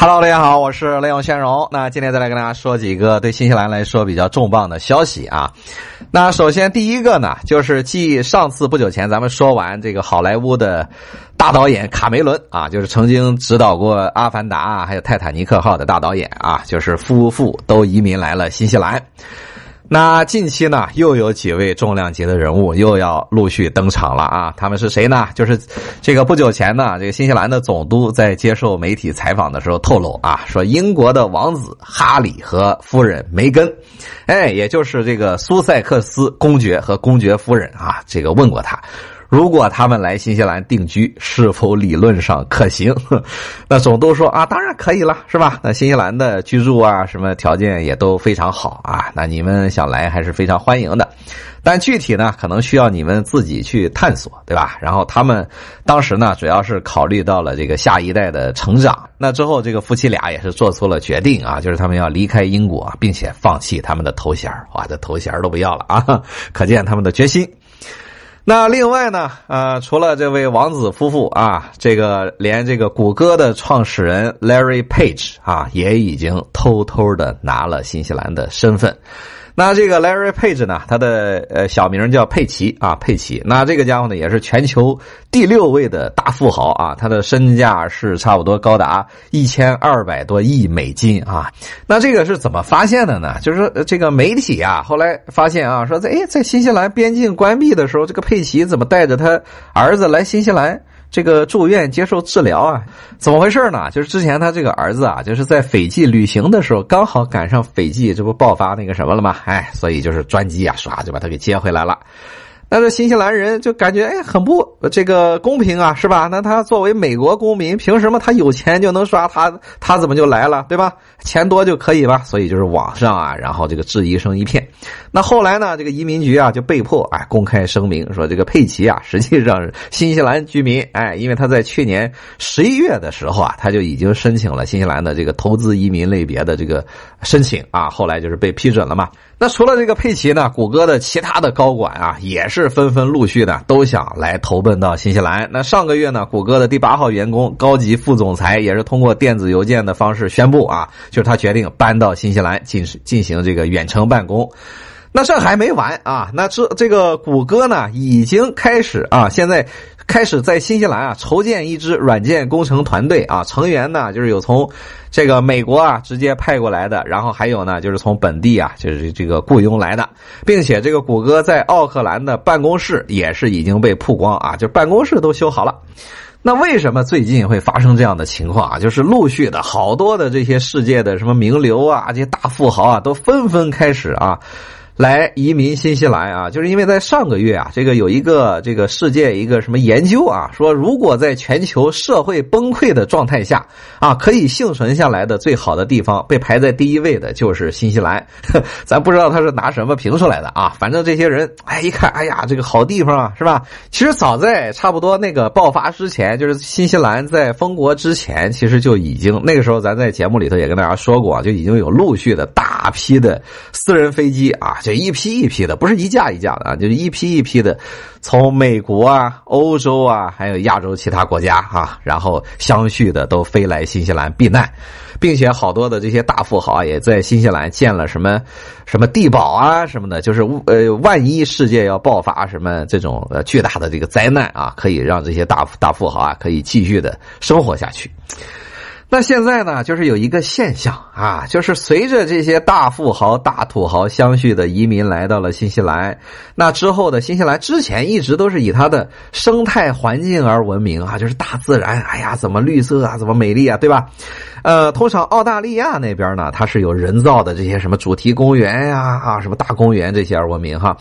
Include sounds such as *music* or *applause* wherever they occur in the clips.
Hello，大家好，我是雷永先荣。那今天再来跟大家说几个对新西兰来说比较重磅的消息啊。那首先第一个呢，就是继上次不久前咱们说完这个好莱坞的大导演卡梅伦啊，就是曾经指导过《阿凡达》还有《泰坦尼克号》的大导演啊，就是夫妇都移民来了新西兰。那近期呢，又有几位重量级的人物又要陆续登场了啊！他们是谁呢？就是这个不久前呢，这个新西兰的总督在接受媒体采访的时候透露啊，说英国的王子哈里和夫人梅根，哎，也就是这个苏塞克斯公爵和公爵夫人啊，这个问过他。如果他们来新西兰定居，是否理论上可行？*laughs* 那总督说啊，当然可以了，是吧？那新西兰的居住啊，什么条件也都非常好啊。那你们想来还是非常欢迎的，但具体呢，可能需要你们自己去探索，对吧？然后他们当时呢，主要是考虑到了这个下一代的成长。那之后，这个夫妻俩也是做出了决定啊，就是他们要离开英国，并且放弃他们的头衔哇，这头衔都不要了啊，*laughs* 可见他们的决心。那另外呢，呃，除了这位王子夫妇啊，这个连这个谷歌的创始人 Larry Page 啊，也已经偷偷的拿了新西兰的身份。那这个 Larry Page 呢，他的呃小名叫佩奇啊，佩奇。那这个家伙呢，也是全球第六位的大富豪啊，他的身价是差不多高达一千二百多亿美金啊。那这个是怎么发现的呢？就是说这个媒体啊，后来发现啊，说在哎在新西兰边境关闭的时候，这个佩奇怎么带着他儿子来新西兰？这个住院接受治疗啊，怎么回事呢？就是之前他这个儿子啊，就是在斐济旅行的时候，刚好赶上斐济这不爆发那个什么了吗？哎，所以就是专机啊，唰就把他给接回来了。那这新西兰人就感觉哎很不这个公平啊，是吧？那他作为美国公民，凭什么他有钱就能刷他？他怎么就来了，对吧？钱多就可以吧？所以就是网上啊，然后这个质疑声一片。那后来呢，这个移民局啊就被迫哎公开声明说，这个佩奇啊 *laughs* 实际上是新西兰居民，哎，因为他在去年十一月的时候啊，他就已经申请了新西兰的这个投资移民类别的这个申请啊，后来就是被批准了嘛。那除了这个佩奇呢，谷歌的其他的高管啊，也是纷纷陆续的都想来投奔到新西兰。那上个月呢，谷歌的第八号员工、高级副总裁也是通过电子邮件的方式宣布啊，就是他决定搬到新西兰进行进行这个远程办公。那这还没完啊！那这这个谷歌呢，已经开始啊，现在开始在新西兰啊筹建一支软件工程团队啊，成员呢就是有从这个美国啊直接派过来的，然后还有呢就是从本地啊就是这个雇佣来的，并且这个谷歌在奥克兰的办公室也是已经被曝光啊，就办公室都修好了。那为什么最近会发生这样的情况啊？就是陆续的好多的这些世界的什么名流啊，这些大富豪啊，都纷纷开始啊。来移民新西兰啊，就是因为在上个月啊，这个有一个这个世界一个什么研究啊，说如果在全球社会崩溃的状态下啊，可以幸存下来的最好的地方，被排在第一位的就是新西兰。*laughs* 咱不知道他是拿什么评出来的啊，反正这些人哎一看，哎呀，这个好地方啊，是吧？其实早在差不多那个爆发之前，就是新西兰在封国之前，其实就已经那个时候咱在节目里头也跟大家说过，就已经有陆续的大批的私人飞机啊。一批一批的，不是一架一架的啊，就是一批一批的，从美国啊、欧洲啊，还有亚洲其他国家啊，然后相续的都飞来新西兰避难，并且好多的这些大富豪也在新西兰建了什么什么地堡啊什么的，就是呃，万一世界要爆发什么这种呃巨大的这个灾难啊，可以让这些大大富豪啊可以继续的生活下去。那现在呢，就是有一个现象啊，就是随着这些大富豪、大土豪相续的移民来到了新西兰，那之后的新西兰之前一直都是以它的生态环境而闻名啊，就是大自然，哎呀，怎么绿色啊，怎么美丽啊，对吧？呃，通常澳大利亚那边呢，它是有人造的这些什么主题公园呀，啊，什么大公园这些而闻名哈。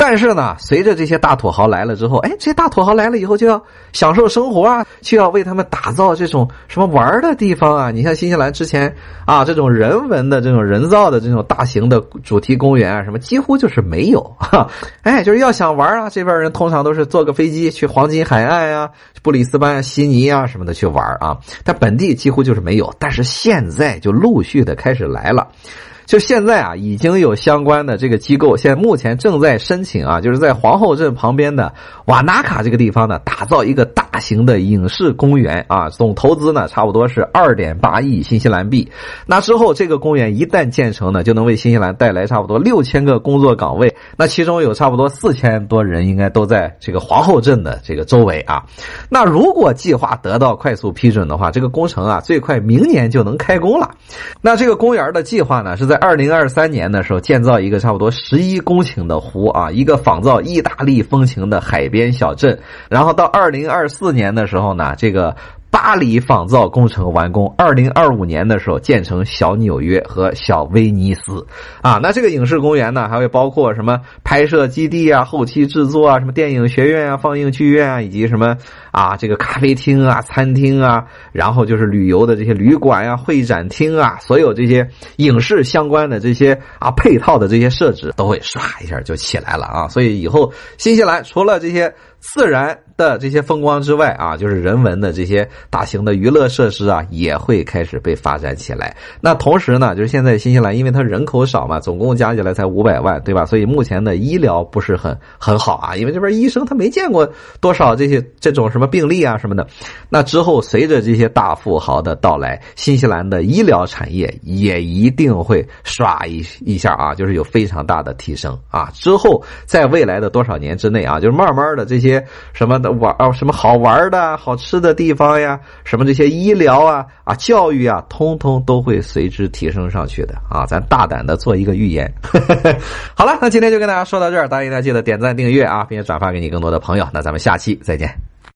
但是呢，随着这些大土豪来了之后，哎，这些大土豪来了以后就要享受生活啊，就要为他们打造这种什么玩的地方啊。你像新西兰之前啊，这种人文的、这种人造的这种大型的主题公园啊，什么几乎就是没有哈。*laughs* 哎，就是要想玩啊，这边人通常都是坐个飞机去黄金海岸啊、布里斯班、悉尼啊什么的去玩啊，但本地几乎就是没有。但是现在就陆续的开始来了。就现在啊，已经有相关的这个机构，现在目前正在申请啊，就是在皇后镇旁边的瓦纳卡这个地方呢，打造一个大型的影视公园啊，总投资呢差不多是二点八亿新西兰币。那之后这个公园一旦建成呢，就能为新西兰带来差不多六千个工作岗位，那其中有差不多四千多人应该都在这个皇后镇的这个周围啊。那如果计划得到快速批准的话，这个工程啊最快明年就能开工了。那这个公园的计划呢，是在二零二三年的时候建造一个差不多十一公顷的湖啊，一个仿造意大利风情的海边小镇。然后到二零二四四年的时候呢，这个。巴黎仿造工程完工，二零二五年的时候建成小纽约和小威尼斯啊。那这个影视公园呢，还会包括什么拍摄基地啊、后期制作啊、什么电影学院啊、放映剧院啊，以及什么啊这个咖啡厅啊、餐厅啊，然后就是旅游的这些旅馆呀、会展厅啊，所有这些影视相关的这些啊配套的这些设置，都会唰一下就起来了啊。所以以后新西兰除了这些。自然的这些风光之外啊，就是人文的这些大型的娱乐设施啊，也会开始被发展起来。那同时呢，就是现在新西兰因为它人口少嘛，总共加起来才五百万，对吧？所以目前的医疗不是很很好啊，因为这边医生他没见过多少这些这种什么病例啊什么的。那之后随着这些大富豪的到来，新西兰的医疗产业也一定会刷一一下啊，就是有非常大的提升啊。之后在未来的多少年之内啊，就是慢慢的这些。什么的玩啊，什么好玩的好吃的地方呀，什么这些医疗啊啊教育啊，通通都会随之提升上去的啊！咱大胆的做一个预言。*laughs* 好了，那今天就跟大家说到这儿，大家一定要记得点赞订阅啊，并且转发给你更多的朋友。那咱们下期再见。